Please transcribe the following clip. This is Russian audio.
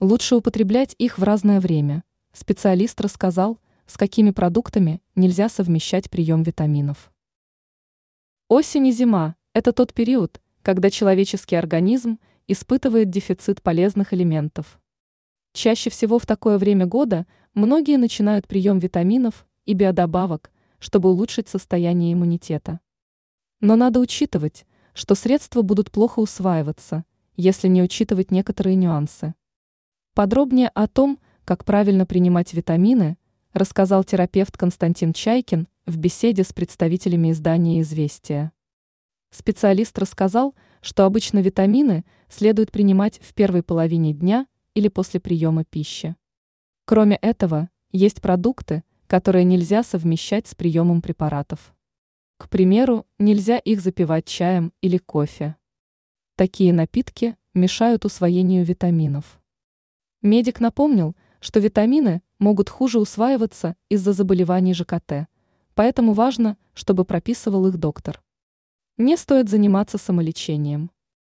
Лучше употреблять их в разное время. Специалист рассказал, с какими продуктами нельзя совмещать прием витаминов. Осень и зима – это тот период, когда человеческий организм испытывает дефицит полезных элементов. Чаще всего в такое время года многие начинают прием витаминов и биодобавок, чтобы улучшить состояние иммунитета. Но надо учитывать, что средства будут плохо усваиваться, если не учитывать некоторые нюансы. Подробнее о том, как правильно принимать витамины, рассказал терапевт Константин Чайкин в беседе с представителями издания «Известия». Специалист рассказал, что обычно витамины следует принимать в первой половине дня или после приема пищи. Кроме этого, есть продукты, которые нельзя совмещать с приемом препаратов. К примеру, нельзя их запивать чаем или кофе. Такие напитки мешают усвоению витаминов. Медик напомнил, что витамины могут хуже усваиваться из-за заболеваний ЖКТ, поэтому важно, чтобы прописывал их доктор. Не стоит заниматься самолечением.